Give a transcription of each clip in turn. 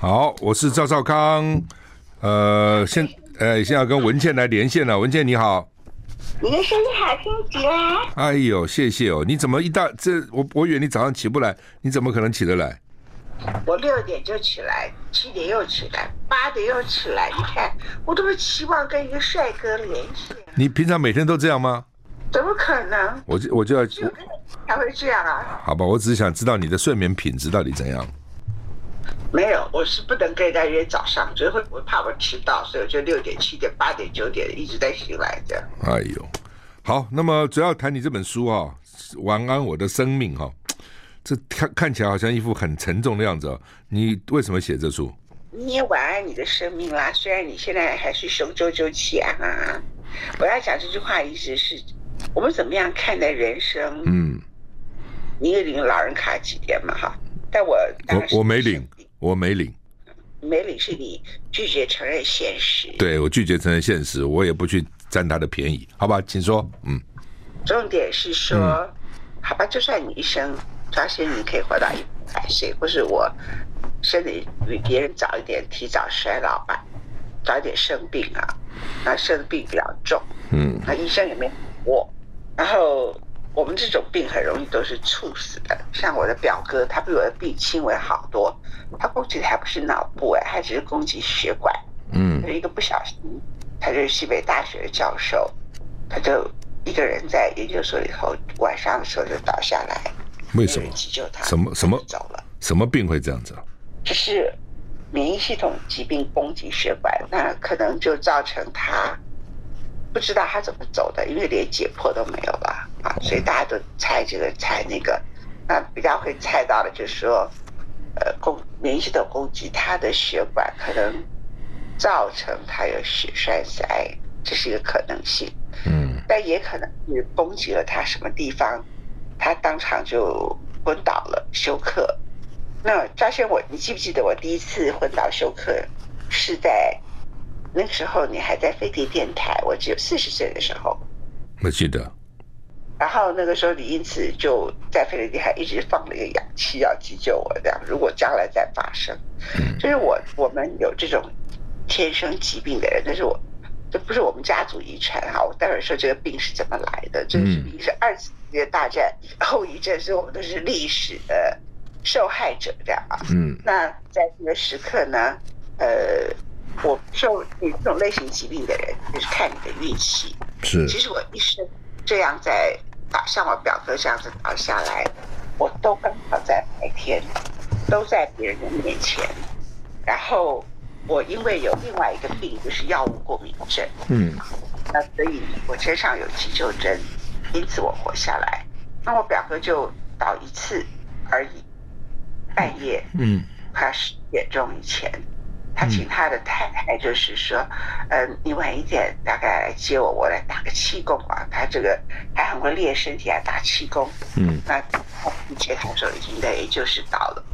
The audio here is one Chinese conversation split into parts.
好，我是赵少康。呃，现呃，现在要跟文倩来连线了。文倩你好，你的声音好听极了。哎呦，谢谢哦！你怎么一大这我我以为你早上起不来，你怎么可能起得来？我六点就起来，七点又起来，八点又起来。你看，我都是期望跟一个帅哥连线。你平常每天都这样吗？怎么可能？我就我就要才会这样啊？好吧，我只是想知道你的睡眠品质到底怎样。没有，我是不能跟人家约早上，所以会我怕我迟到，所以我就六点、七点、八点、九点一直在醒来这样。哎呦，好，那么主要谈你这本书啊，《晚安我的生命》哈，这看看起来好像一副很沉重的样子。哦你为什么写这书？你也晚安你的生命啦，虽然你现在还是雄赳赳气昂昂。我要讲这句话意思是，我们怎么样看待人生？嗯，你也领老人卡几天嘛？哈，但我我我没领。我没领，没领是你拒绝承认现实。对，我拒绝承认现实，我也不去占他的便宜，好吧，请说。嗯，重点是说，嗯、好吧，就算你一生发现你可以活到一百岁，或是我身体比别人早一点，提早衰老吧，早一点生病啊，那生病比较重，嗯，那医生也没我，然后。我们这种病很容易都是猝死的，像我的表哥，他比我的病轻微好多，他攻击的还不是脑部哎，他只是攻击血管，嗯，一个不小心，他就是西北大学的教授，他就一个人在研究所里头，晚上的时候就倒下来，为什么？急救他，什么什么走了？什么病会这样子？就是免疫系统疾病攻击血管，那可能就造成他。不知道他怎么走的，因为连解剖都没有吧啊，所以大家都猜这个猜那个。那比较会猜到的，就是说，呃，攻免疫系统攻击他的血管，可能造成他有血栓塞，这是一个可能性。嗯，但也可能是攻击了他什么地方，他当场就昏倒了，休克。那赵轩我，你记不记得我第一次昏倒休克是在？那个时候你还在飞碟电台，我只有四十岁的时候，我记得。然后那个时候你因此就在飞碟电台一直放了一个氧气要急救我，这样如果将来再发生，嗯，就是我我们有这种天生疾病的人，但是我这不是我们家族遗传哈。我待会儿说这个病是怎么来的，这个病是二次世界大战后遗症，所以我们都是历史的受害者这样啊。嗯，那在这个时刻呢，呃。我受你这种类型疾病的人，就是看你的运气。是，其实我一生这样在倒，像我表哥这样子倒下来，我都刚好在白天，都在别人的面前。然后我因为有另外一个病，就是药物过敏症。嗯。那所以我身上有急救针，因此我活下来。那我表哥就倒一次而已，半夜，嗯，快要十点钟以前。他请他的太太，就是说，嗯、呃，你晚一点大概来接我，我来打个气功啊。他这个还很会练身体，还打气功。嗯，那一接他说已经累，就是倒了。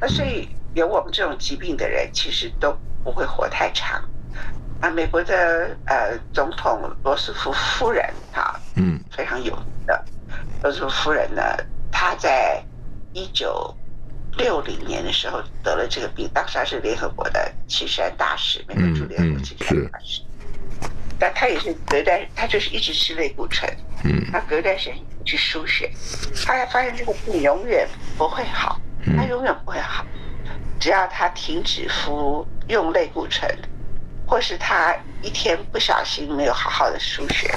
那所以有我们这种疾病的人，其实都不会活太长。啊，美国的呃总统罗斯福夫人啊，嗯，非常有名的罗斯福夫人呢，她在一九。六零年的时候得了这个病，当时他是联合国的青山大使，美国驻联合国青山大使。但他也是隔代，他就是一直吃类固醇。嗯，他隔代时间去输血，他还发现这个病永远不会好，他永远不会好，只要他停止服用类固醇。或是他一天不小心没有好好的输血，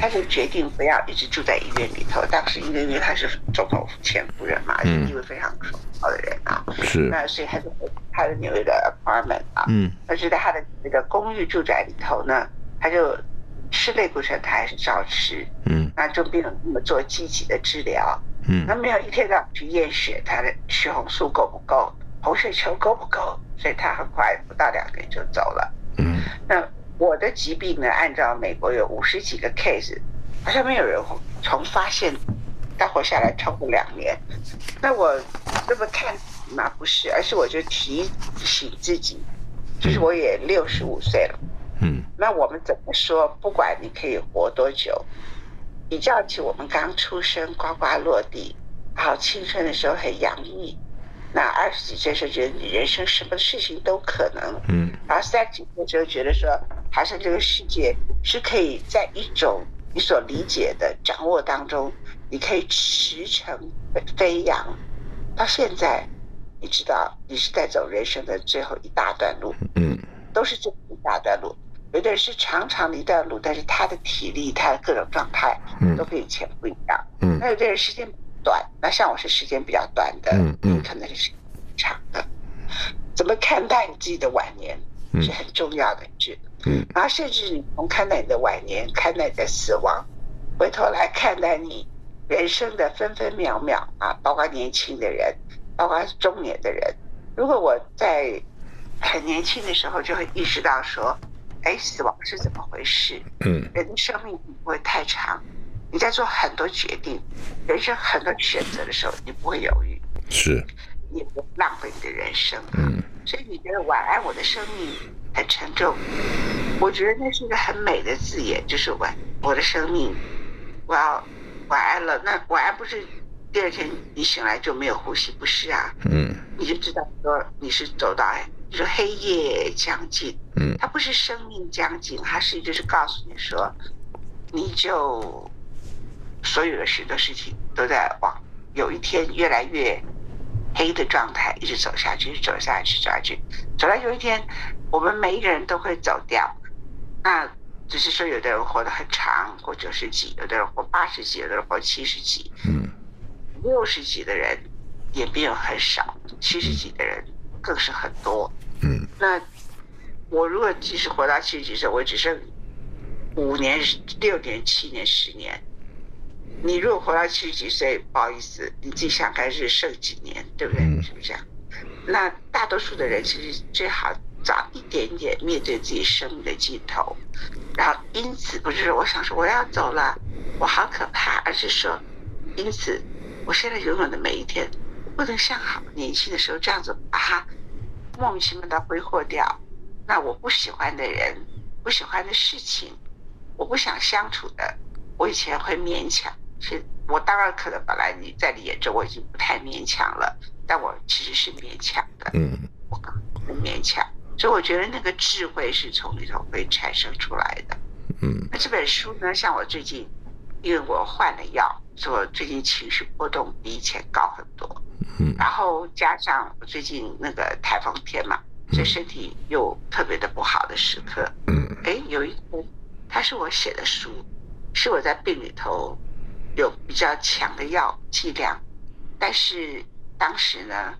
他就决定不要一直住在医院里头。当时因为因为他是总统前夫人嘛，是一位非常崇高的人啊，是。那所以他就回他的纽约的 apartment 啊，嗯，而且在他的那个公寓住宅里头呢，他就吃类固醇，他还是照吃，嗯，那就没有那么做积极的治疗，嗯，那没有一天到晚去验血，他的血红素够不够，红血球够不够，所以他很快不到两个月就走了。嗯，那我的疾病呢？按照美国有五十几个 case，好像没有人从发现到活下来超过两年。那我这么看嘛，不是，而是我就提醒自己，就是我也六十五岁了。嗯，那我们怎么说？不管你可以活多久，比较起我们刚出生呱呱落地，好青春的时候很洋溢，那二十几岁时候觉得你人生什么事情都可能，嗯，然后三十几岁时候觉得说，好像这个世界是可以在一种你所理解的掌握当中，你可以驰骋飞扬。到现在，你知道你是在走人生的最后一大段路，嗯，都是这一大段路。有的人是长长的一段路，但是他的体力、他的各种状态，都跟以前不一样，嗯，那有的人时间。短，那像我是时间比较短的，嗯嗯，可能是长的。怎么看待你自己的晚年是很重要的，是嗯，然后甚至你从看待你的晚年，看待你的死亡，回头来看待你人生的分分秒秒啊，包括年轻的人，包括中年的人。如果我在很年轻的时候就会意识到说，哎，死亡是怎么回事？嗯，人的生命不会太长。你在做很多决定、人生很多选择的时候，你不会犹豫，是，你不浪费你的人生。嗯，所以你觉得晚安，我的生命很沉重。我觉得那是一个很美的字眼，就是晚，我的生命，我要晚安了。那晚安不是第二天你醒来就没有呼吸，不是啊？嗯，你就知道说你是走到，你说黑夜将近，嗯，它不是生命将近，它是就是告诉你说，你就。所有的许多事情都在往有一天越来越黑的状态一直走下去，走下去，走下去，走到有一天，我们每一个人都会走掉。那只是说，有的人活得很长，活九十几；有的人活八十几；有的人活七十几。嗯，六十几的人也没有很少，七十几的人更是很多。嗯，那我如果即使活到七十几岁，我只剩五年、六年、七年、十年。你如果活到七十几岁，不好意思，你自己想看是剩几年，对不对？是不是这样？那大多数的人其实最好早一点点面对自己生命的尽头，然后因此不是我想说我要走了，我好可怕，而是说，因此我现在拥有的每一天，不能像好年轻的时候这样子把它莫名其妙的挥霍掉。那我不喜欢的人，不喜欢的事情，我不想相处的，我以前会勉强。是我当然可能本来你在你眼中我已经不太勉强了，但我其实是勉强的，嗯，我很勉强，所以我觉得那个智慧是从里头会产生出来的，嗯。那这本书呢，像我最近，因为我换了药，所以我最近情绪波动比以前高很多，嗯。然后加上我最近那个台风天嘛，所以身体又特别的不好的时刻，嗯。哎，有一本，它是我写的书，是我在病里头。有比较强的药剂量，但是当时呢，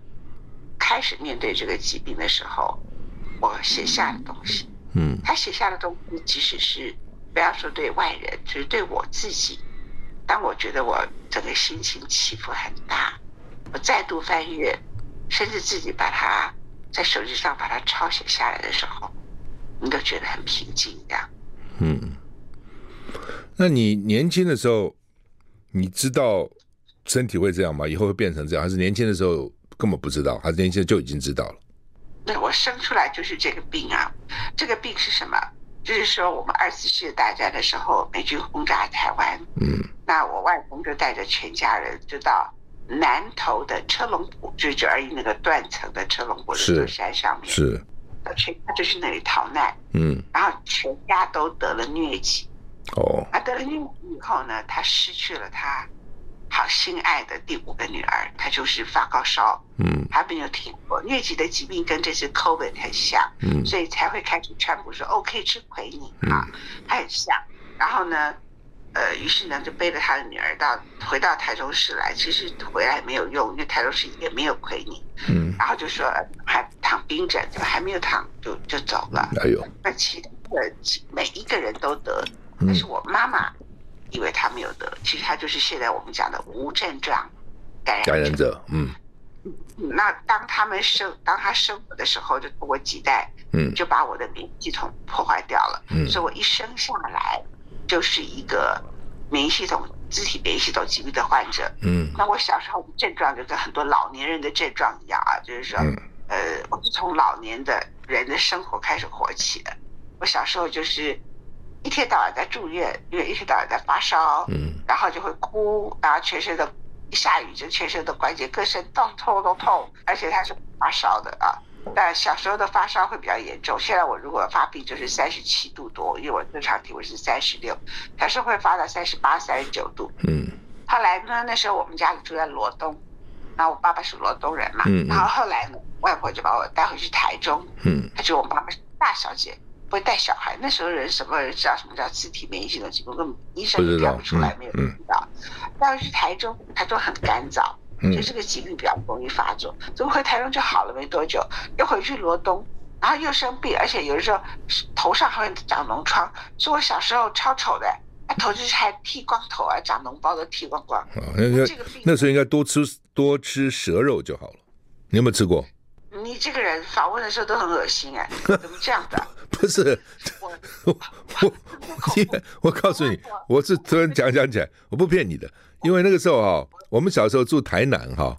开始面对这个疾病的时候，我写下的东西，嗯，他写下的东西，即使是不要说对外人，就是对我自己，当我觉得我整个心情起伏很大，我再度翻阅，甚至自己把它在手机上把它抄写下来的时候，你都觉得很平静，这样。嗯，那你年轻的时候？你知道身体会这样吗？以后会变成这样，还是年轻的时候根本不知道，还是年轻就已经知道了？对，我生出来就是这个病啊！这个病是什么？就是说我们二次世界大战的时候，美军轰炸台湾，嗯，那我外公就带着全家人就到南投的车龙埔，就是九二一那个断层的车龙埔的座山上面，是，全家就去那里逃难，嗯，然后全家都得了疟疾。哦，他得了疟疾以后呢，他失去了他好心爱的第五个女儿，他就是发高烧，嗯，还没有停过。疟疾的疾病跟这次 COVID 很像，嗯，所以才会开始传播说哦，可以吃奎宁啊，他很像。然后呢，呃，于是呢就背着他的女儿到回到台中市来，其实回来没有用，因为台中市也没有奎宁，嗯，然后就说还躺冰枕，对吧？还没有躺就就走了。哎呦，那其他的每一个人都得。但是我妈妈以为她没有得，其实她就是现在我们讲的无症状感染者。嗯。那当他们生，当他生我的时候，就通过脐带，嗯，就把我的免疫系统破坏掉了。嗯。所以我一生下来就是一个免疫系统、肢体免疫系统疾病的患者。嗯。那我小时候的症状就跟很多老年人的症状一样啊，就是说，嗯、呃，我是从老年的人的生活开始活起的。我小时候就是。一天到晚在住院，因为一天到晚在发烧，嗯，然后就会哭，然后全身的一下雨就全身的关节各身痛痛都痛，而且他是发烧的啊。但小时候的发烧会比较严重，现在我如果发病就是三十七度多，因为我正常体温是三十六，小时候会发到三十八、三十九度。嗯。后来呢，那时候我们家里住在罗东，然后我爸爸是罗东人嘛，嗯，然后后来呢，外婆就把我带回去台中，嗯，他觉得我爸爸是大小姐，不会带小孩。那时候人什么人知道什么叫自体免疫系统疾病，根本医生也看不出来，没有人知道。带回去台中，台中很干燥。就这个疾病比较容易发作，怎么回台中就好了没多久，又回去罗东，然后又生病，而且有的时候头上还会长脓疮，说我小时候超丑的，头就是还剃光头啊，长脓包都剃光光。啊，那个那时候应该多吃多吃蛇肉就好了，你有没有吃过？你这个人访问的时候都很恶心哎，怎么这样的？不是我我我，因为我告诉你，我是突然讲讲起来，我不骗你的，因为那个时候哈。我们小时候住台南哈，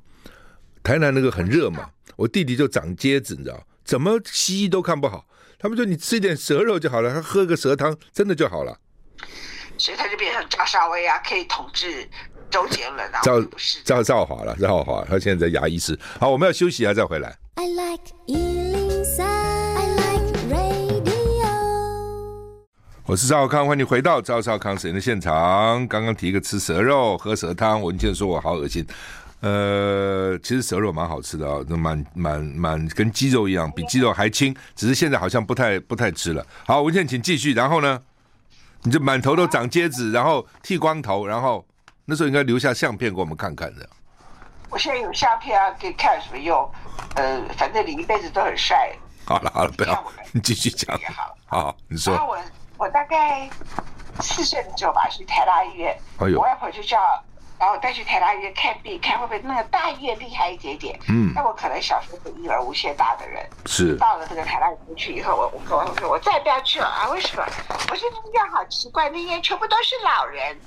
台南那个很热嘛，我弟弟就长疖子，你知道，怎么西医都看不好，他们说你吃一点蛇肉就好了，他喝个蛇汤真的就好了，所以他就变成赵少威啊，可以统治周杰伦啊，赵赵少华了，赵少华，他现在在牙医室。好，我们要休息一下再回来。I like 103, I like radio。我是赵少康，欢迎回到赵少康实验的现场。刚刚提一个吃蛇肉、喝蛇汤，文健说我好恶心。呃，其实蛇肉蛮好吃的啊、哦，蛮蛮蛮跟鸡肉一样，比鸡肉还轻，只是现在好像不太不太吃了。好，文健请继续。然后呢，你就满头都长疖子，然后剃光头，然后那时候应该留下相片给我们看看的。我现在有相片啊，可以看什么用？呃，反正你一辈子都很帅。好了好了，不要，你继续讲。好，好，你说。我我大概四岁的时候吧，去台大医院，哎、我外婆就叫，把我带去台大医院看病，看会不会那个大医院厉害一点点。嗯，那我可能小时候是一儿无限大的人，是到了这个台大医院去以后，我我跟我说，我再也不要去了啊！为什么？我说那医院好奇怪，那医院全部都是老人，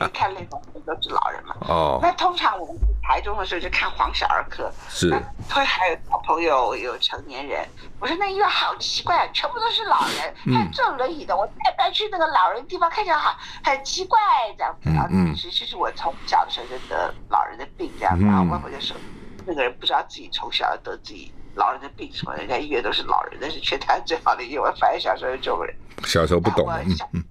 你看那种都是老人嘛。哦，那通常我们台中的时候就看黄小儿科，是，会还有小朋友，有成年人。我说那医院好奇怪，全部都是老人，还坐轮椅的。我带带去那个老人地方，看起来好很奇怪这样子。嗯，其实是我从小的时候就得老人的病这样子。然后外婆就说，那个人不知道自己从小得自己老人的病什么，人家医院都是老人，那是全台最好的医院。我反正小时候就这种人，小时候不懂。嗯，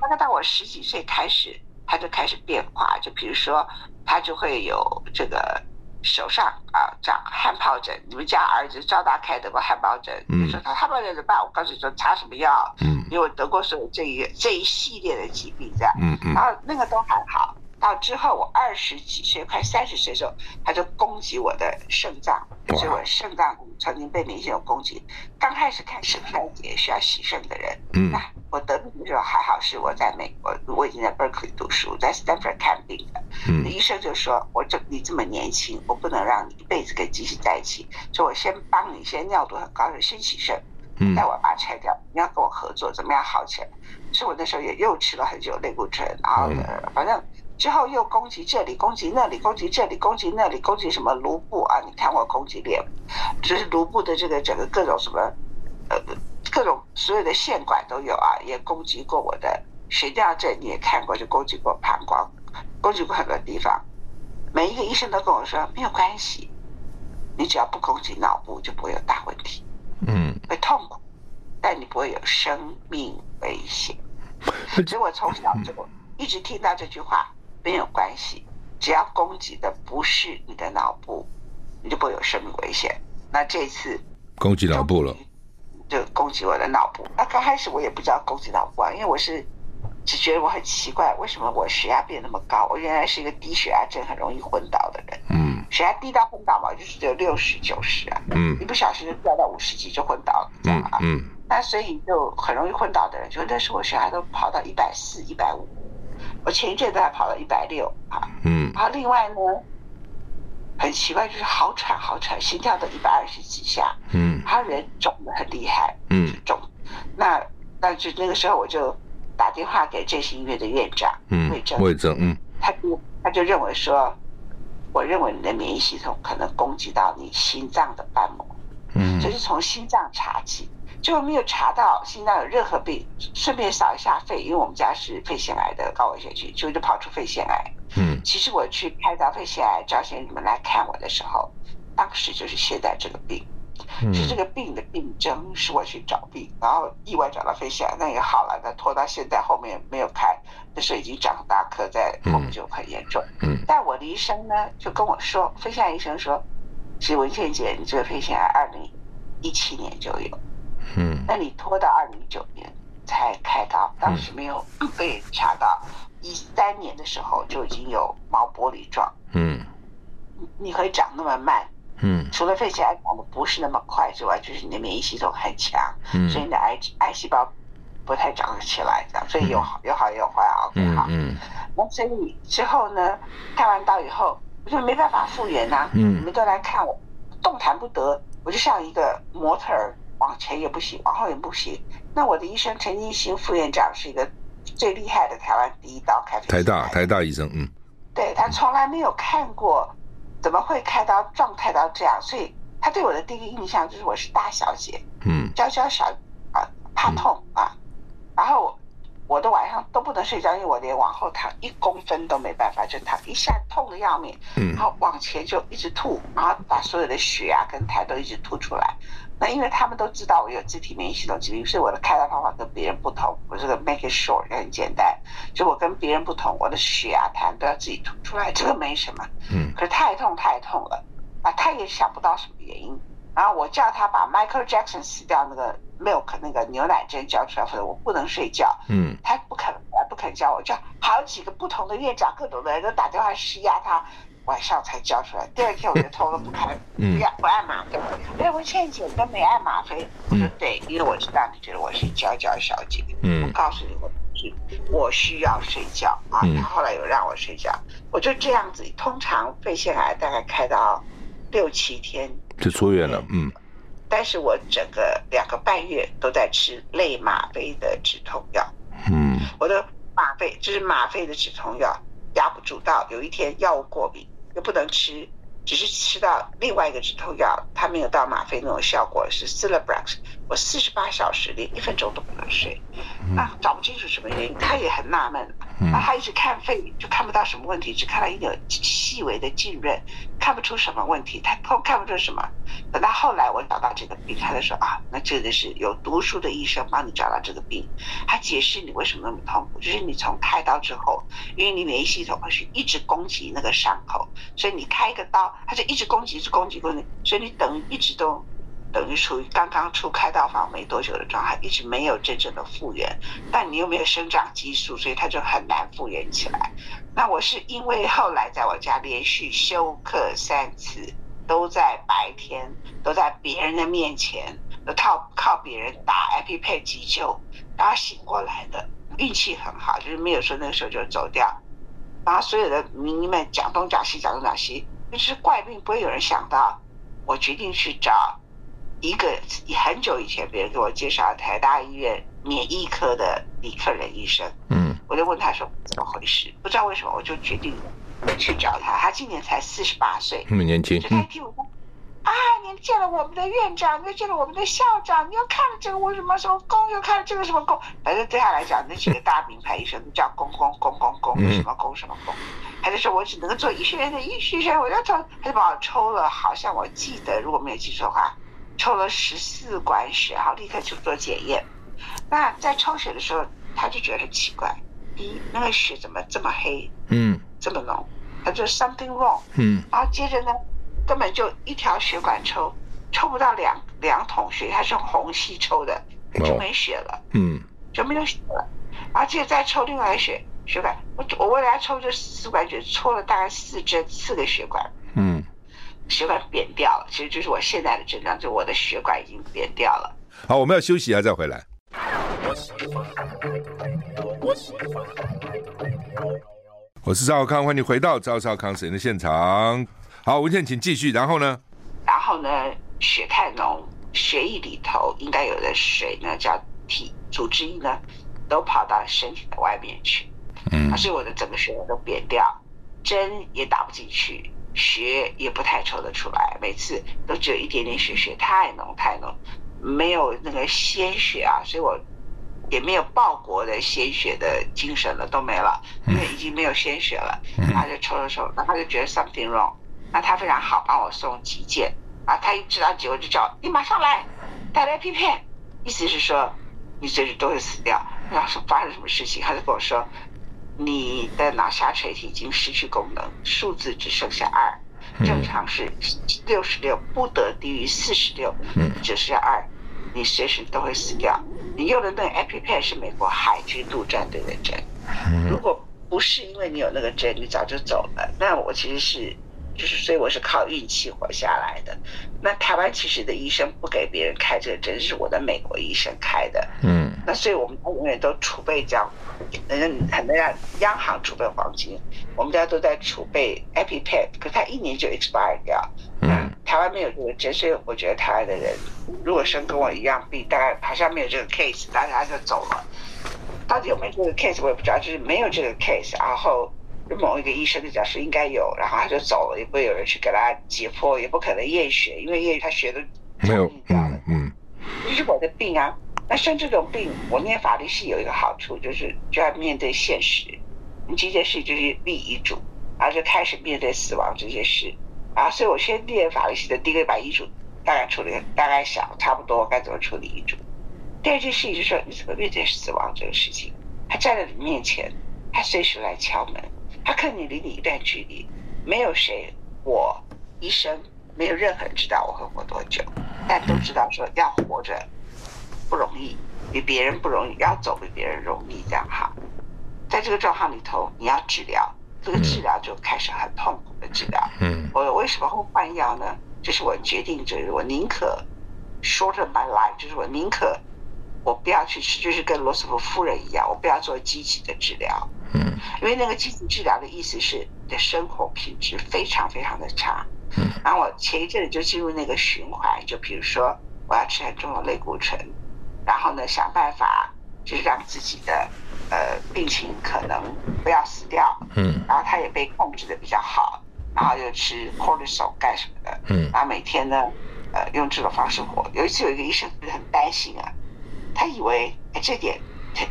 大概到我十几岁开始，他就开始变化，就比如说。他就会有这个手上啊长汗疱疹，你们家儿子赵大开得过汗疱疹，你说他汗疱疹怎么办？我告诉你说擦什么药，嗯，因为我得过所有这一这一系列的疾病这样，嗯嗯，然后那个都还好。到之后我二十几岁快三十岁的时候，他就攻击我的肾脏，所以我肾脏曾经被明显有攻击。刚开始看肾衰竭需要洗肾的人，嗯，那我得病的时候还好是我在美国，我已经在 Berkeley 读书，在 Stanford 看病的，嗯，医生就说我这你这么年轻，我不能让你一辈子跟机器在一起，所以我先帮你，先尿毒很高的先洗肾，嗯，待我把它拆掉，你要跟我合作，怎么样好起来？所以我那时候也又吃了很久类固醇，然后呢，反正。之后又攻击这里，攻击那里，攻击这里，攻击那里，攻击什么卢布啊？你看我攻击脸，就是卢布的这个整个各种什么，呃，各种所有的线管都有啊，也攻击过我的悬吊症，你也看过，就攻击过膀胱，攻击过很多地方。每一个医生都跟我说没有关系，你只要不攻击脑部就不会有大问题，嗯，会痛苦，但你不会有生命危险。所以我从小就一直听到这句话。没有关系，只要攻击的不是你的脑部，你就不会有生命危险。那这次攻击脑部了，就攻击我的脑部。那刚开始我也不知道攻击脑部啊，因为我是只觉得我很奇怪，为什么我血压变那么高？我原来是一个低血压症，很容易昏倒的人。嗯，血压低到昏倒嘛，就是只有六十九十啊。嗯，一不小心就掉到五十几就昏倒了，这样啊。嗯，那所以就很容易昏倒的人，就那时候我血压都跑到一百四、一百五。我前一阵子还跑到一百六啊，嗯，然后另外呢，很奇怪，就是好喘好喘，心跳都一百二十几下，嗯，他人肿的很厉害，嗯，肿，那那就那个时候我就打电话给振兴医院的院长，嗯，魏征，魏征，嗯，他就他就认为说，我认为你的免疫系统可能攻击到你心脏的瓣膜，嗯，就是从心脏查起。就没有查到心脏有任何病，顺便扫一下肺，因为我们家是肺腺癌的高危险区，就就跑出肺腺癌。嗯，其实我去开到肺腺癌，找先你们来看我的时候，当时就是现在这个病，嗯、是这个病的病征，是我去找病，然后意外找到肺腺癌，那也好了，那拖到现在后面没有开，那时候已经长大颗，在后面就很严重。嗯，但我的医生呢就跟我说，肺腺癌医生说，其实文倩姐，你这个肺腺癌二零一七年就有，嗯，那你拖到二零一九年才开刀，当时没有被查到。一三年的时候就已经有毛玻璃状，嗯，你会长那么慢，嗯，除了肺腺癌长得不是那么快之外，就是你的免疫系统很强，嗯，所以你的癌癌细胞不太长得起来，这样，所以有好有好也有坏，OK 好，嗯，那所以之后呢，开完刀以后我就没办法复原呐，嗯，你们都来看我，动弹不得，我就像一个模特儿，往前也不行，往后也不行。那我的医生陈金星副院长是一个。最厉害的台湾第一刀开台大台大医生，嗯，对，他从来没有看过，怎么会开刀状态到这样？所以他对我的第一印象就是我是大小姐，嗯，娇娇小啊，怕痛啊，然后我的晚上都不能睡觉，因为我连往后躺一公分都没办法，就躺一下痛的要命，嗯，然后往前就一直吐，然后把所有的血啊跟痰都一直吐出来。那因为他们都知道我有自体免疫系统疾病，所以我的开刀方法跟别人不同。我这个 make it short 也很简单，就我跟别人不同，我的血啊痰都要自己吐出来，这个没什么。嗯。可是太痛太痛了，啊，他也想不到什么原因。然后我叫他把 Michael Jackson 死掉那个 milk 那个牛奶针交出来，否则我不能睡觉。嗯。他不肯，不肯叫我，叫好几个不同的院长，各种的人都打电话施压他。晚上才交出来，第二天我就头都不开，不要不按吗啡。哎，文倩姐都没按吗啡。我说对，因为我知道你觉得我是娇娇小姐。嗯，我告诉你，我我需要睡觉啊。他后来有让我睡觉，我就这样子。通常肺腺癌大概开到六七天就出院了。嗯，但是我整个两个半月都在吃类吗啡的止痛药。嗯，我的吗啡就是吗啡的止痛药压不住，到有一天药物过敏。不能吃，只是吃到另外一个止痛药，它没有到吗啡那种效果，是 Celebrex。我四十八小时连一分钟都不能睡，那找不清楚什么原因，他也很纳闷。那他一直看肺，就看不到什么问题，只看到一点细微的浸润，看不出什么问题，他看看不出什么。等到后来我找到这个病，他就说啊，那这个是有读书的医生帮你找到这个病。他解释你为什么那么痛苦，就是你从开刀之后，因为你免疫系统会是一直攻击那个伤口，所以你开一个刀，他就一直攻击，一直攻击，攻击，所以你等于一直都。等于处于刚刚出开刀房没多久的状态，一直没有真正的复原，但你又没有生长激素，所以它就很难复原起来。那我是因为后来在我家连续休克三次，都在白天，都在别人的面前，都靠靠别人打 EpiPen 急救，然后醒过来的，运气很好，就是没有说那个时候就走掉。然后所有的名医们讲东讲西，讲东讲西，就是怪病，不会有人想到，我决定去找。一个很久以前，别人给我介绍台大医院免疫科的李克仁医生，嗯，我就问他说怎么回事，不知道为什么，我就决定去找他。他今年才四十八岁，那么年轻。就他一听我说，啊，你见了我们的院长，你又见了我们的校长，你又看了这个我什么什么功，又看了这个什么功，反正对他来讲，那几个大名牌医生都叫公公公公公，什么公什么公，他就说我只能做医学院的医学生，我要抽，他就把我抽了，好像我记得，如果没有记错的话。抽了十四管血，然后立刻去做检验。那在抽血的时候，他就觉得很奇怪：第一，那个血怎么这么黑？嗯，这么浓？他就 something wrong。嗯，然后接着呢，根本就一条血管抽，抽不到两两桶血，他是用虹吸抽的，就没血了。嗯，就没有血了。然后接着再抽另外一血血管，我我为了要抽这四管血，抽了大概四针四个血管。嗯。血管扁掉了，其实就是我现在的症状，就我的血管已经扁掉了。好，我们要休息一下再回来。我是赵少康，欢迎回到赵少康实验的现场。好，文倩，请继续。然后呢？然后呢？血太浓，血液里头应该有的水呢，叫体组织液呢，都跑到身体的外面去。嗯。所以我的整个血管都扁掉，针也打不进去。血也不太抽得出来，每次都只有一点点血，血太浓太浓，没有那个鲜血啊，所以我也没有报国的鲜血的精神了，都没了，因为已经没有鲜血了。他就抽了抽，然后他就觉得 something wrong。那他非常好，帮我送急件。啊，他一知道结果就叫你马上来，带来 P P，意思是说你随时都会死掉。然后说发生什么事情，他就跟我说，你的脑下垂体已经失去功能，数字只剩下二，正常是六十六，不得低于四十六，只剩下二。你随时都会死掉。你用的那个 EpiPen 是美国海军陆战队的针，如果不是因为你有那个针，你早就走了。那我其实是，就是所以我是靠运气活下来的。那台湾其实的医生不给别人开这个针，是我的美国医生开的。嗯。那所以我们家永远都储备这样，人家很多让央行储备黄金，我们家都在储备 EpiPen，可它一年就 expire 掉。嗯。台湾没有这个针，所以我觉得台湾的人。如果生跟我一样病，大概好像没有这个 case，大家就走了。到底有没有这个 case，我也不知道。就是没有这个 case，然后某一个医生就讲说应该有，然后他就走了，也不会有人去给他解剖，也不可能验血，因为验他血都没有掉了。这是我的病啊。那生这种病，我念法律系有一个好处，就是就要面对现实。你第一件事就是立遗嘱，然后就开始面对死亡这些事啊。所以我先念法律系的第一个把遗嘱。大概处理，大概想差不多该怎么处理遗嘱。第二件事情就是说，你怎么面对死亡这个事情？他站在你面前，他随时来敲门，他看你离你一段距离，没有谁，我医生没有任何人知道我会活多久，但都知道说要活着不容易，比别人不容易，要走比别人容易这样哈。在这个状况里头，你要治疗，这个治疗就开始很痛苦的治疗。嗯，我为什么会换药呢？就是我决定，就是我宁可 shorten my life，就是我宁可我不要去吃，就是跟罗斯福夫人一样，我不要做积极的治疗。嗯，因为那个积极治疗的意思是你的生活品质非常非常的差。嗯，然后我前一阵子就进入那个循环，就比如说我要吃很重的类固醇，然后呢想办法就是让自己的呃病情可能不要死掉。嗯，然后他也被控制的比较好。然后又吃 cortisol 干什么的，嗯，然后每天呢，呃，用这种方式活。有一次有一个医生很担心啊，他以为哎这点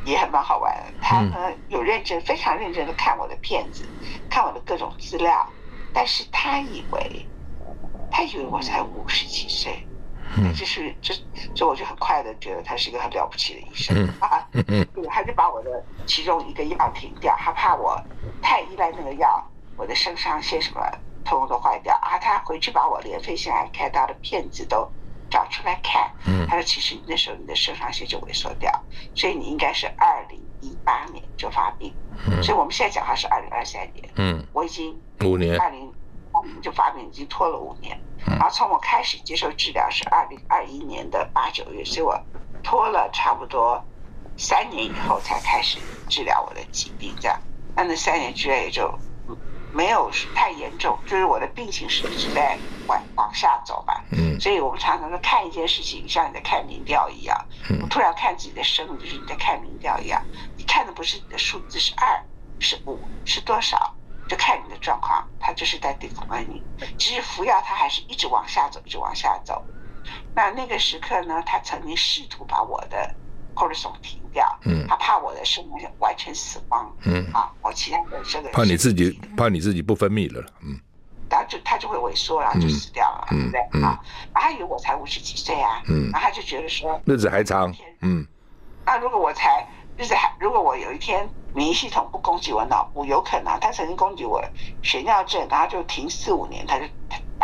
也很蛮好玩的，他呢有认真非常认真的看我的片子，看我的各种资料，但是他以为他以为我才五十几岁，嗯，就是这这我就很快的觉得他是一个很了不起的医生。啊，嗯，他就把我的其中一个药停掉，他怕我太依赖那个药。我的肾上腺什么通通都坏掉。啊！他回去把我连肺腺癌开刀的片子都找出来看，嗯，他说其实那时候你的肾上腺就萎缩掉，所以你应该是二零一八年就发病，嗯，所以我们现在讲话是二零二三年，嗯，我已经五年。二零就发病已经拖了五年，然后从我开始接受治疗是二零二一年的八九月，所以我拖了差不多三年以后才开始治疗我的疾病，这样，那那三年居然也就。没有太严重，就是我的病情是一直在往往下走吧。嗯，所以我们常常在看一件事情，像你在看民调一样。嗯，我突然看自己的生命，就是你在看民调一样。你看的不是你的数字是二，是五，是多少？就看你的状况，它就是在 decline 你。其实服药它还是一直往下走，一直往下走。那那个时刻呢，他曾经试图把我的。或者手停掉，嗯，他怕我的生命完全死亡，嗯。啊，我其他的这个怕你自己怕你自己不分泌了，嗯，然后就他就会萎缩，然后就死掉了，对不对？啊？然后他以为我才五十几岁啊，嗯，然后他就觉得说日子还长，嗯，那如果我才日子还，如果我有一天免疫系统不攻击我脑部，有可能他曾经攻击我血尿症，然后就停四五年，他就。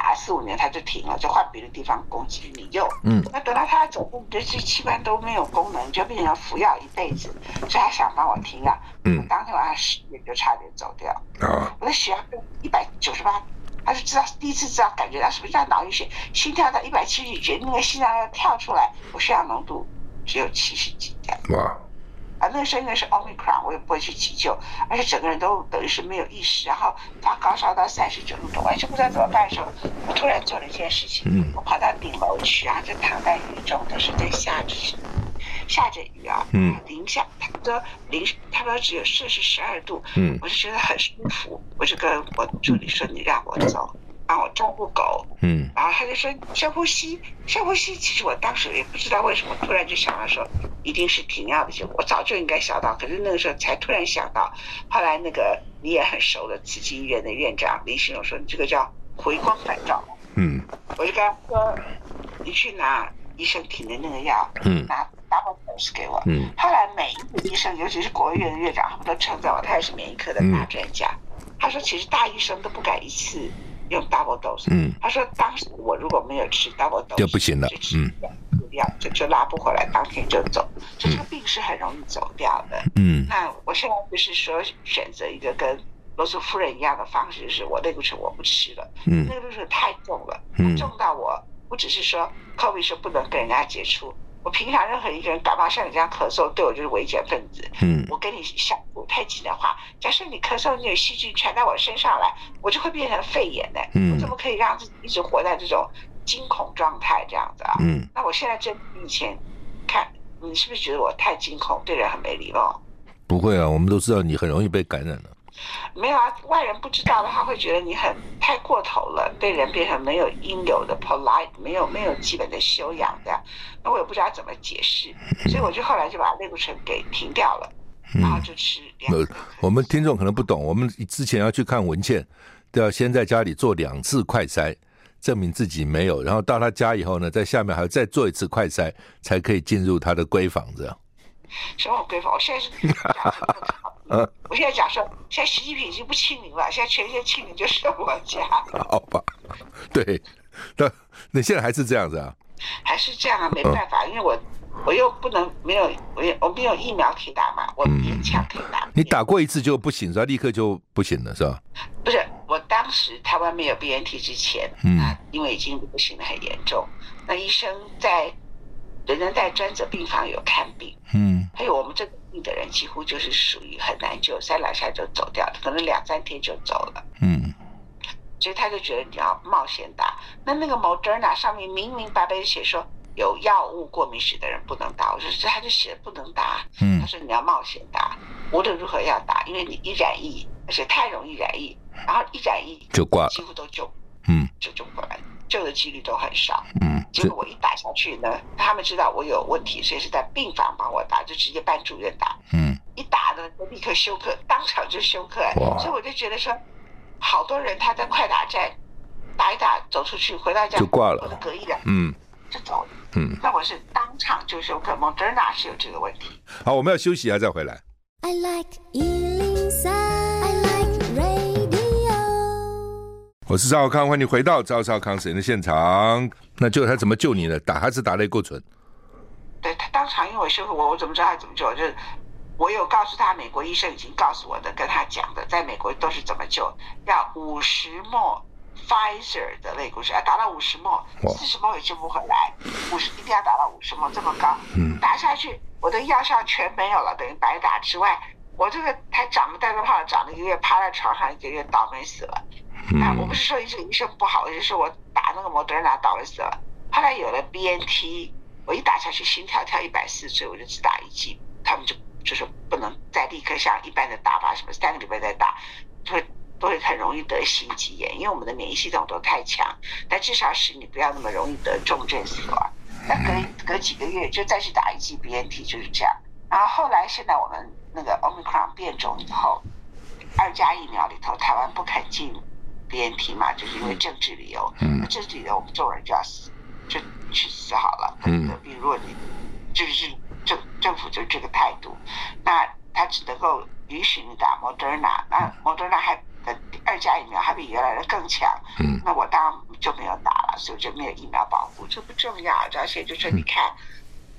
打四五年他就停了，就换别的地方攻击你就，嗯，那等到他走路，这些器官都没有功能，就变成要服药一辈子，所以他想帮我停药，嗯，当天晚上十点就差点走掉，啊，我的血压一百九十八，他就知道第一次知道感觉到什么叫脑溢血，心跳到一百七十几，觉得那个心脏要跳出来，我血氧浓度只有七十几哇。啊，那个时候因为是 Omicron，我也不会去急救，而且整个人都等于是没有意识，然后发高烧到三十九度多，完全不知道怎么办的时候，我突然做了一件事情，嗯，我跑到顶楼去啊，就躺在雨中，都是在下着下着雨啊，嗯，零下，他说零，他说只有摄氏十二度，嗯，我就觉得很舒服，我就跟我助理说，你让我走，帮我照顾狗，嗯，然后他就说深呼吸，深呼吸。其实我当时也不知道为什么，突然就想到说一定是停药的结果。我早就应该想到，可是那个时候才突然想到。后来那个你也很熟的慈济医院的院长林新荣说：“你这个叫回光返照。”嗯，我就跟他说：“你去拿医生停的那个药，嗯，拿 double dose 给我。”嗯，后来每一个医生，尤其是国务院的院长，他们都称赞我，他也是免疫科的大专家。嗯、他说：“其实大医生都不敢一次。”用 double dose，嗯，他说当时我如果没有吃 double dose 就不行了，嗯，掉就就拉不回来，当天就走，就这个病是很容易走掉的，嗯，那我现在就是说选择一个跟罗斯夫人一样的方式，就是我类固醇我不吃了，嗯，那个类固醇太重了，嗯，重到我不只是说 COVID 是不能跟人家接触。我平常任何一个人感冒像你这样咳嗽，对我就是危险分子。嗯，我跟你相处太近的话，假设你咳嗽，你有细菌传到我身上来，我就会变成肺炎的。嗯，我怎么可以让自己一直活在这种惊恐状态这样子啊？嗯，那我现在真比以前看，你是不是觉得我太惊恐，对人很没礼貌？不会啊，我们都知道你很容易被感染了。没有啊，外人不知道的话，会觉得你很太过头了，对人变成没有应有的 polite，没有没有基本的修养的。那我也不知道怎么解释，所以我就后来就把类固醇给停掉了，然后就吃。呃，我们听众可能不懂，我们之前要去看文倩，都要先在家里做两次快筛，证明自己没有，然后到他家以后呢，在下面还要再做一次快筛，才可以进入他的闺房这样。什么闺房？我现在是。嗯，我现在假设，现在习近平已经不清零了，现在全世界亲民就是我家。好吧，对，那那现在还是这样子啊？还是这样啊？没办法，嗯、因为我我又不能没有我也我没有疫苗可以打嘛，我勉强可以打。你打过一次就不行，是吧？立刻就不行了，是吧？不是，我当时台湾没有 BNT 之前，嗯，因为已经不行的很严重，那医生在人人在专责病房有看病，嗯，还有我们这个。病的人几乎就是属于很难救，三两下就走掉了，可能两三天就走了。嗯，所以他就觉得你要冒险打。那那个 Moderna 上面明明白白的写说有药物过敏史的人不能打，我说这他就写不能打。嗯，他说你要冒险打，无论如何要打，因为你一染疫，而且太容易染疫，然后一染疫就挂了，几乎都救，嗯，就救过来。救的几率都很少，嗯，结果我一打下去呢，他们知道我有问题，所以是在病房帮我打，就直接搬住院打，嗯，一打呢就立刻休克，当场就休克，哇。所以我就觉得说，好多人他在快打站打一打走出去，回到家就挂了，或者隔一两嗯，就走了，嗯，那我是当场就休克，Moderna 是有这个问题。好，我们要休息一下再回来。I like 我是赵少康，欢迎你回到赵少康实验的现场。那救他怎么救你呢？打还是打类固醇？对他当场因为我休克，我我怎么知道他怎么救？就是我有告诉他，美国医生已经告诉我的，跟他讲的，在美国都是怎么救，要五十 ml Pfizer 的类固醇，要打到五十 ml，四十 ml 也救不回来，五十一定要打到五十 ml 这么高，嗯，打下去我的药效全没有了，等于白打之外，我这个还长了带状疱疹，长了一个月，趴在床上一个月，倒霉死了。啊，我不是说这个医生不好，就是我打那个莫德纳倒了死了。后来有了 BNT，我一打下去心跳跳一百四，所以我就只打一剂。他们就就是不能再立刻像一般的打法，什么三个礼拜再打，就会都会很容易得心肌炎，因为我们的免疫系统都太强。但至少使你不要那么容易得重症死亡。那隔隔几个月就再去打一剂 BNT，就是这样。然后后来现在我们那个 Omicron 变种以后，二价疫苗里头台湾不肯进。BNT 嘛，就是因为政治理由。嗯，那政治理由，我们众人就要死，就去死好了。嗯，比如果你就是政政府就这个态度，那他只能够允许你打 Moderna，那 Moderna 还的二价疫苗还比原来的更强。嗯，那我当然就没有打了，所以就没有疫苗保护，这不重要。而且就说你看，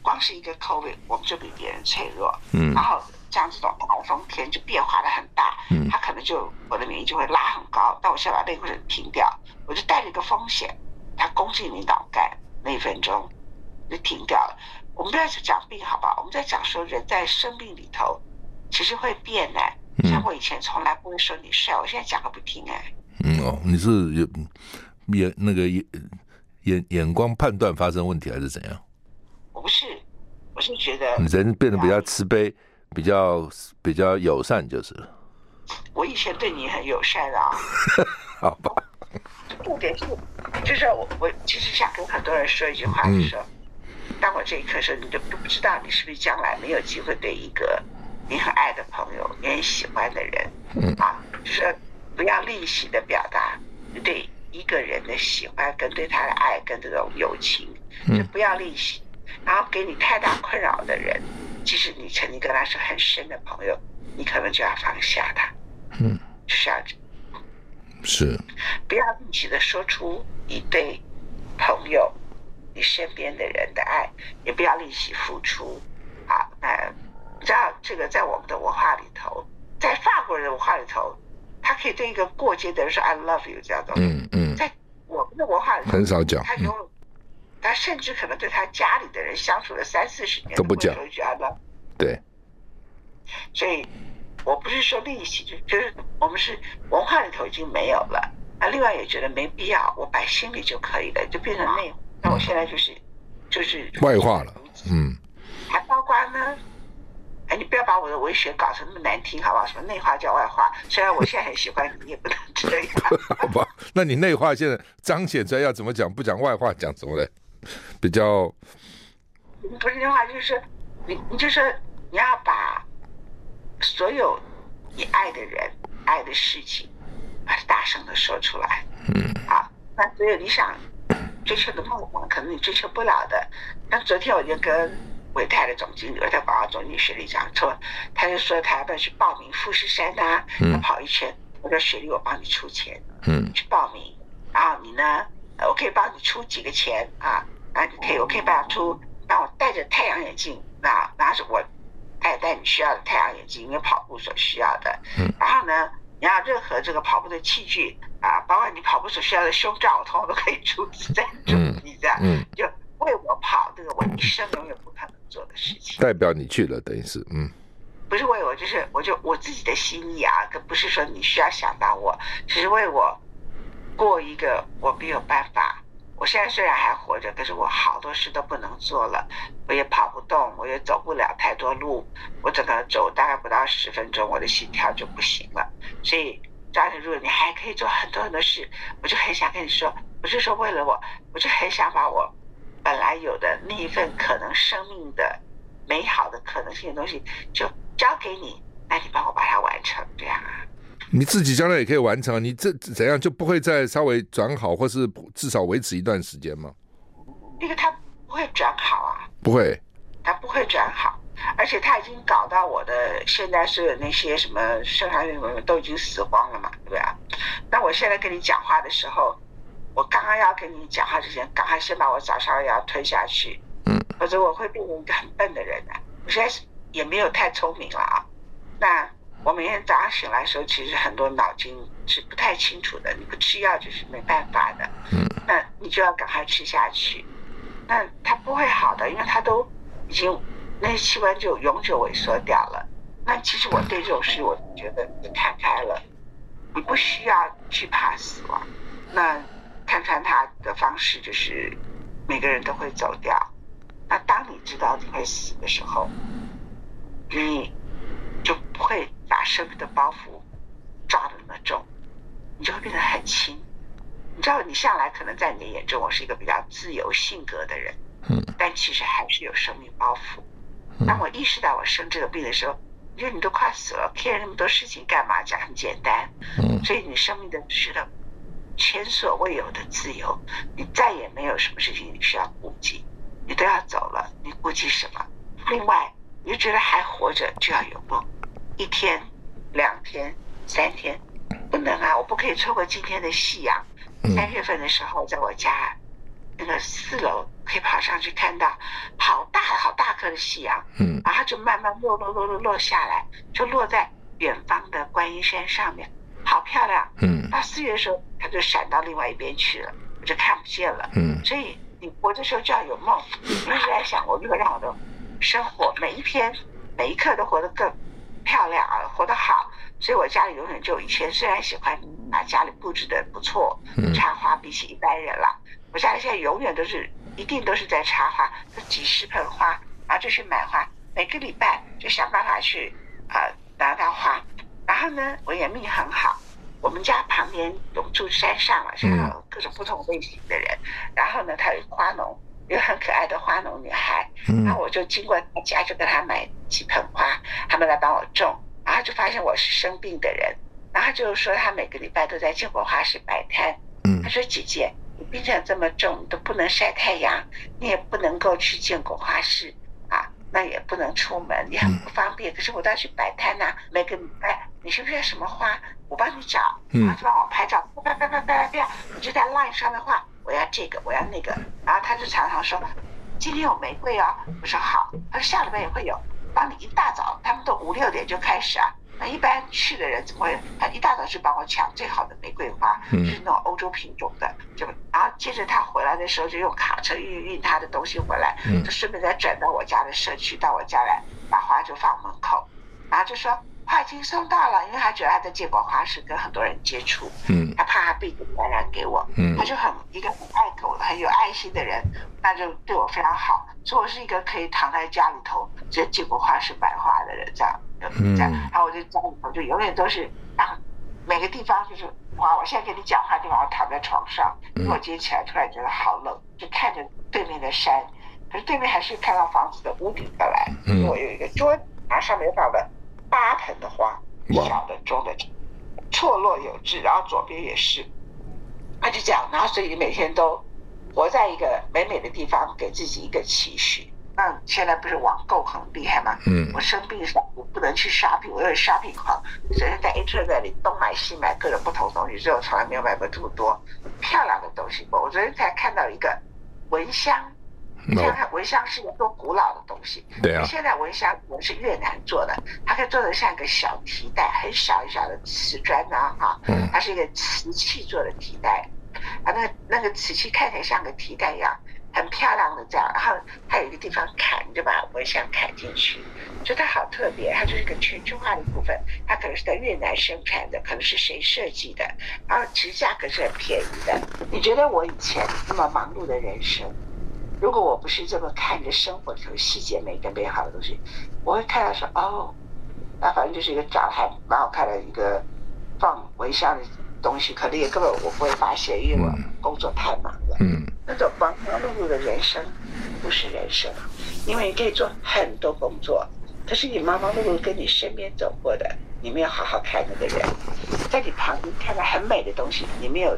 光是一个 COVID，我们就比别人脆弱。嗯，然后。像这种台风天就变化的很大，嗯，他可能就我的免疫就会拉很高。但我现在把类固醇停掉，我就带了一个风险，它攻进你脑干那一分钟就停掉了。我们不要去讲病，好不好？我们在讲说人在生命里头其实会变哎。像我以前从来不会说你帅，我现在讲个不停哎。嗯哦，你是有眼那个眼眼眼光判断发生问题还是怎样？我不是，我是觉得人变得比较慈悲。比较比较友善就是，我以前对你很友善啊，好吧？重点是，就是我我其实想跟很多人说一句话，就是说，当我这一刻时候，你就不不知道你是不是将来没有机会对一个你很爱的朋友、你很喜欢的人，啊，就是不要吝惜的表达对一个人的喜欢跟对他的爱跟这种友情，就不要吝惜。然后给你太大困扰的人，即使你曾经跟他是很深的朋友，你可能就要放下他。嗯，就是要是，不要吝惜的说出你对朋友、你身边的人的爱，也不要吝惜付出。好，那你知道这个在我们的文化里头，在法国人的文化里头，他可以对一个过街的人说 “I love you” 这样的。嗯嗯，在我们的文化里头很少讲。他甚至可能对他家里的人相处了三四十年都不讲，对。所以，我不是说利息，就就是我们是文化里头已经没有了。那另外也觉得没必要，我摆心里就可以了，就变成内。那我现在就是就是外化了，嗯。还包括呢，哎，你不要把我的文学搞成那么难听，好不好？什么内化叫外化？虽然我现在很喜欢你，也不能 这样。好吧，那你内化现在彰显出来要怎么讲？不讲外化，讲什么嘞？比较不是的话，就是你，你就说你要把所有你爱的人、爱的事情，把它大声的说出来。嗯，啊，那所有你想追求的梦想，可能你追求不了的。那昨天我就跟伟泰的总经理，伟泰广告总经理雪莉讲说，他就说他要不要去报名富士山啊，要跑一圈。我说雪莉，我帮你出钱，嗯，去报名。然后你呢，我可以帮你出几个钱啊。啊，你可以，我可以帮你出，那我戴着太阳眼镜，那拿着我戴戴你需要的太阳眼镜，因为跑步所需要的。嗯。然后呢，你要任何这个跑步的器具啊，包括你跑步所需要的胸罩，我通通都可以出资赞助你这样。嗯。就为我跑这个我一生永远不可能做的事情。代表你去了，等于是嗯。不是为我，就是我就我自己的心意啊，可不是说你需要想到我，只是为我过一个我没有办法。我现在虽然还活着，可是我好多事都不能做了，我也跑不动，我也走不了太多路，我整个走大概不到十分钟，我的心跳就不行了。所以，张如果你还可以做很多很多事，我就很想跟你说，不是说为了我，我就很想把我本来有的那一份可能生命的美好的可能性的东西，就交给你，那你帮我把它完成，这样啊。你自己将来也可以完成，你这怎样就不会再稍微转好，或是至少维持一段时间吗？因为他不会转好啊，不会，他不会转好，而且他已经搞到我的现在是那些什么剩下的人都已经死光了嘛，对不对啊？那我现在跟你讲话的时候，我刚刚要跟你讲话之前，赶快先把我早上要吞下去，嗯，否则我会变成一个很笨的人啊。我现在也没有太聪明了啊，那。我每天早上醒来的时候，其实很多脑筋是不太清楚的。你不吃药就是没办法的。嗯。那你就要赶快吃下去。那它不会好的，因为它都已经那些器官就永久萎缩掉了。那其实我对这种事，我觉得你看开了，你不需要惧怕死亡。那看穿它的方式，就是每个人都会走掉。那当你知道你会死的时候，你就不会。把生命的包袱抓得那么重，你就会变得很轻。你知道，你向来可能在你的眼中，我是一个比较自由性格的人，嗯，但其实还是有生命包袱。当我意识到我生这个病的时候，你觉得你都快死了，care 那么多事情干嘛？讲很简单，嗯，所以你生命的是的前所未有的自由，你再也没有什么事情你需要顾忌，你都要走了，你顾忌什么？另外，你就觉得还活着就要有梦。一天、两天、三天，不能啊！我不可以错过今天的夕阳。三月份的时候，在我家那个四楼，可以跑上去看到好大好大颗的夕阳。嗯，然后就慢慢落落落落落下来，就落在远方的观音山上面，好漂亮。嗯，到四月的时候，它就闪到另外一边去了，我就看不见了。嗯，所以你活的时候就要有梦。我一直在想，我如果让我的生活每一天每一刻都活得更。漂亮啊，活得好，所以我家里永远就以前虽然喜欢把家里布置的不错，插花比起一般人了，我家里现在永远都是一定都是在插花，都几十盆花，然后就去买花，每个礼拜就想办法去啊、呃、拿到花，然后呢，我也命很好，我们家旁边我们住山上嘛，是有各种不同类型的人。嗯、然后呢，他有花农，有很可爱的花农女孩。嗯、然后我就经过她家，就跟她买几盆花，他们来帮我种。然后就发现我是生病的人，然后就是说她每个礼拜都在建国花市摆摊。嗯、她说：“姐姐，你病成这么重，你都不能晒太阳，你也不能够去建国花市啊，那也不能出门，你很不方便。嗯、可是我都要去摆摊呐，每个礼拜。”你需不需要什么花？我帮你找，然后就帮我拍照，啪啪啪啪啪，你就在 line 上面画，我要这个，我要那个，然后他就常常说，今天有玫瑰哦，我说好，他说下礼拜也会有，帮你一大早，他们都五六点就开始啊，那一般去的人怎么会？他一大早就帮我抢最好的玫瑰花，就是那种欧洲品种的，就然后接着他回来的时候就用卡车运运他的东西回来，就顺便再转到我家的社区，到我家来把花就放门口，然后就说。花已经送到了，因为他觉得他在建国花市跟很多人接触，嗯，他怕他病毒感染给我，嗯，他就很一个很爱狗的、很有爱心的人，那就对我非常好，所以我是一个可以躺在家里头直接建国花市买花的人，这样，嗯，这样，然后我就家里头就永远都是啊每个地方就是哇，我现在跟你讲话地方，我躺在床上，因为我今天起来突然觉得好冷，就看着对面的山，可是对面还是看到房子的屋顶的来，嗯，我有一个桌子，然后上面放的。八盆的花，小的、中的，错落有致，然后左边也是，他就这样，然后所以每天都活在一个美美的地方，给自己一个期许。那现在不是网购很厉害吗？嗯，我生病时我不能去 shopping，我有 shopping 狂，所以在 internet 里东买西买各种不同东西，所以我从来没有买过这么多漂亮的东西过。我昨天才看到一个蚊香。你想看蚊香是一个多古老的东西，对啊。现在蚊香我是越南做的，它可以做的像一个小提袋，很小很小的瓷砖啊，哈，嗯，它是一个瓷器做的提袋，啊，那个那个瓷器看起来像个提袋一样，很漂亮的这样，然后它有一个地方砍，你就把蚊香砍进去，就它好特别，它就是一个全球化的部分，它可能是在越南生产的，可能是谁设计的，然后其实价格是很便宜的。你觉得我以前那么忙碌的人生？如果我不是这么看着生活里头细节每个美好的东西，我会看到说哦，那反正就是一个长得还蛮好看的一个放蚊香的东西，可能也根本我不会发现，因为我工作太忙了。嗯，那种忙忙碌碌的人生不是人生，因为你可以做很多工作，可是你忙忙碌碌跟你身边走过的，你没有好好看那个人，在你旁边看到很美的东西，你没有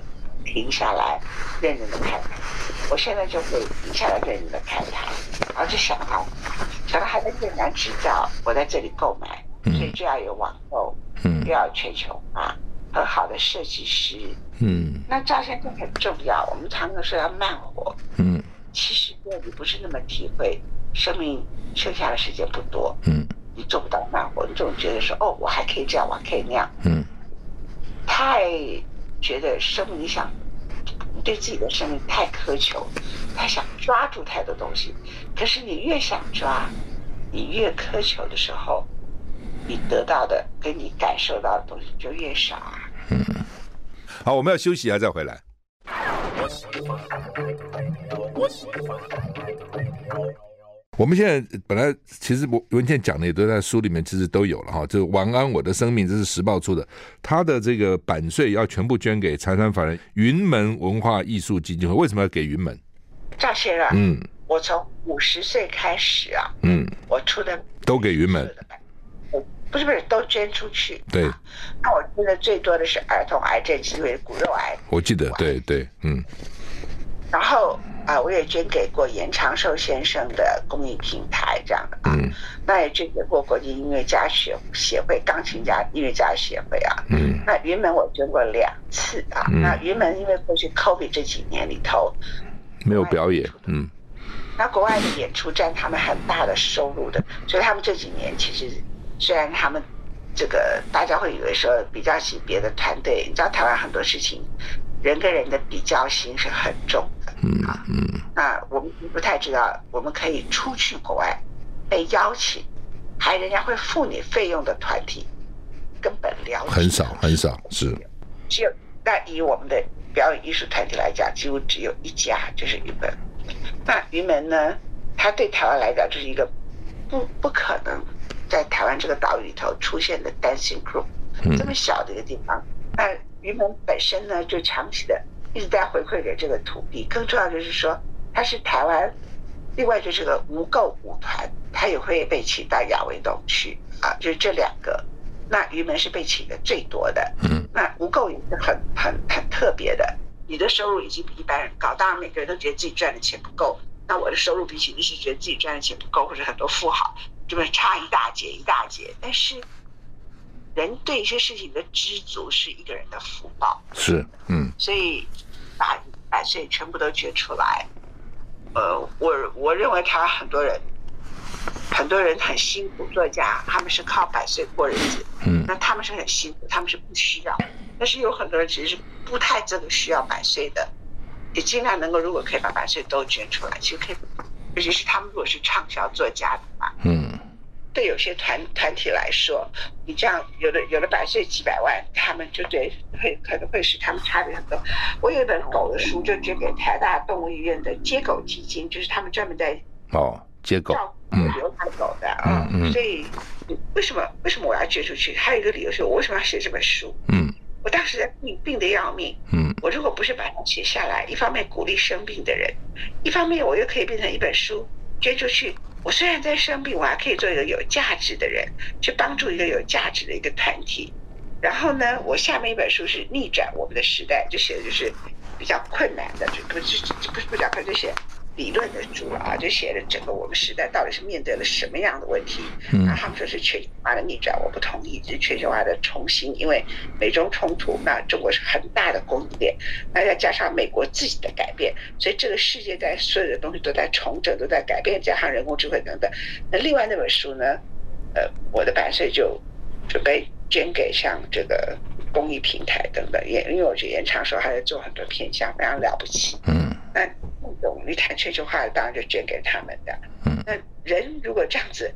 停下来认真的看它。我现在就会停下来认真的看它，然后就想到，想到还在越南制造，我在这里购买，所以就要有网购，嗯，又要全球化，很好的设计师，嗯，那照相就很重要。我们常常说要慢活，嗯，其实如果你不是那么体会，生命剩下的时间不多，嗯，你做不到慢活，你总觉得说，哦，我还可以这样，我还可以那样，嗯，太觉得生命你想。对自己的生命太苛求，太想抓住太多东西。可是你越想抓，你越苛求的时候，你得到的跟你感受到的东西就越少啊。嗯，好，我们要休息一下再回来。我们现在本来其实文文件讲的也都在书里面，其实都有了哈。就是晚安我的生命，这是时报出的，他的这个版税要全部捐给财团法人云门文化艺术基金会。为什么要给云门？赵先生，嗯，我从五十岁开始啊，嗯，我出的都给云门，不是不是都捐出去。对，那我捐的最多的是儿童癌症，因为骨肉癌。我记得，对对，嗯。然后啊，我也捐给过严长寿先生的公益平台这样的啊，嗯、那也捐给过国际音乐家学协会钢琴家音乐家协会啊，嗯，那云门我捐过两次啊，嗯、那云门因为过去 COVID 这几年里头没有表演，嗯，那国外的演出占他们很大的收入的，所以他们这几年其实虽然他们这个大家会以为说比较起别的团队，你知道台湾很多事情。人跟人的比较心是很重的，嗯嗯，那我们不太知道，我们可以出去国外被邀请，还人家会付你费用的团体，根本了解很少很少，是。只有那以我们的表演艺术团体来讲，几乎只有一家，就是云门。那云门呢，它对台湾来讲就是一个不不可能在台湾这个岛屿里头出现的 dancing group，这么小的一个地方，那。鱼门本身呢，就长期的一直在回馈给这个土地。更重要就是说，它是台湾，另外就是个无垢舞团，它也会被请到亚维农去啊，就是这两个。那鱼门是被请的最多的，嗯，那无垢也是很很很特别的。你的收入已经比一般人高，当然每个人都觉得自己赚的钱不够。那我的收入比起你是觉得自己赚的钱不够，或者很多富豪，这么差一大截一大截。但是，人对一些事情的知足是一个人的福报。是，嗯。所以把百岁全部都捐出来。呃，我我认为他很多人，很多人很辛苦，作家他们是靠百岁过日子。嗯。那他们是很辛苦，他们是不需要。但是有很多人其实是不太真的需要百岁的。也尽量能够，如果可以把百岁都捐出来，其实可以，尤其是他们如果是畅销作家的话，嗯，对有些团团体来说，你这样有的有的百岁几百万，他们就对会可能会使他们差别很多。我有一本狗的书，就捐给台大动物医院的接狗基金，就是他们专门在哦接狗，嗯，流浪狗的啊，嗯嗯，所以为什么为什么我要捐出去？还有一个理由是我为什么要写这本书？嗯。我当时在病病的要命，嗯，我如果不是把它写下来，一方面鼓励生病的人，一方面我又可以变成一本书捐出去。我虽然在生病，我还可以做一个有价值的人，去帮助一个有价值的一个团体。然后呢，我下面一本书是逆转我们的时代，就写的就是比较困难的，就不是不是不讲，就写。理论的书啊，就写了整个我们时代到底是面对了什么样的问题。嗯，那他们说是全球化的逆转，我不同意，是全球化的重新。因为美中冲突，那中国是很大的供应链，那再加上美国自己的改变，所以这个世界在所有的东西都在重整，都在改变，加上人工智慧等等。那另外那本书呢，呃，我的版税就准备捐给像这个公益平台等等，也因为我觉得严长寿还在做很多偏向，非常了不起。嗯，那不。懂你谈全球化，当然就捐给他们的。嗯，那人如果这样子，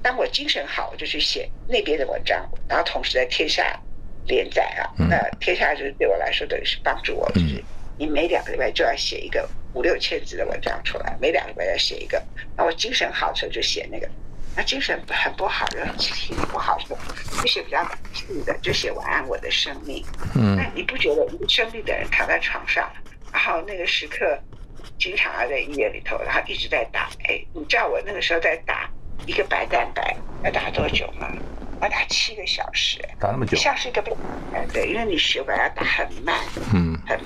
当我精神好，我就去写那边的文章，然后同时在天下连载啊。那天下就是对我来说等于是帮助我，就是你每两个礼拜就要写一个五六千字的文章出来，每两个礼拜要写一个。那我精神好的时候就写那个，那精神很不好，就体力不好的就写比较感性的，就写晚安我的生命。嗯，那你不觉得一个生病的人躺在床上，然后那个时刻？经常要在医院里头，然后一直在打。哎，你知道我那个时候在打一个白蛋白要打多久吗？要打七个小时。打那么久？像是一个白，哎，对，因为你血管要打很慢，嗯，很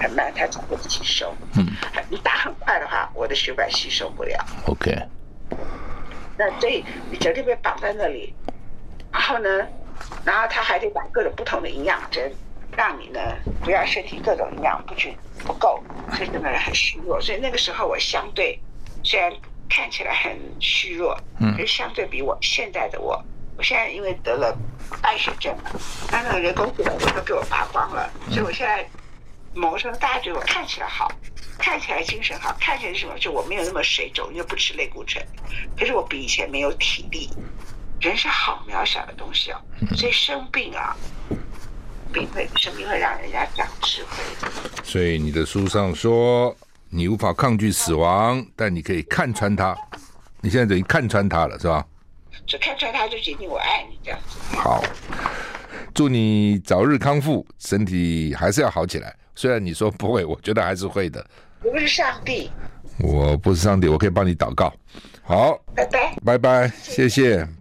很慢，它才会吸收。嗯，你打很快的话，我的血管吸收不了。OK。那所以你整天被绑在那里，然后呢，然后他还得打各种不同的营养针。让你呢不要身体各种营养不均不够，所以整个人很虚弱。所以那个时候我相对虽然看起来很虚弱，嗯，可是相对比我现在的我，我现在因为得了败血症嘛，那那个人工智能都给我拔光了，所以我现在某个时候大家觉得我看起来好，看起来精神好，看起来是什么就我没有那么水肿，因为不吃类固醇，可是我比以前没有体力。人是好渺小的东西哦，所以生病啊。病会生命会让人家长智慧。所以你的书上说，你无法抗拒死亡，但你可以看穿它。你现在等于看穿它了，是吧？就看穿它，就决定我爱你这样子。好，祝你早日康复，身体还是要好起来。虽然你说不会，我觉得还是会的。我不是上帝，我不是上帝，我可以帮你祷告。好，拜拜，拜拜，谢谢。谢谢。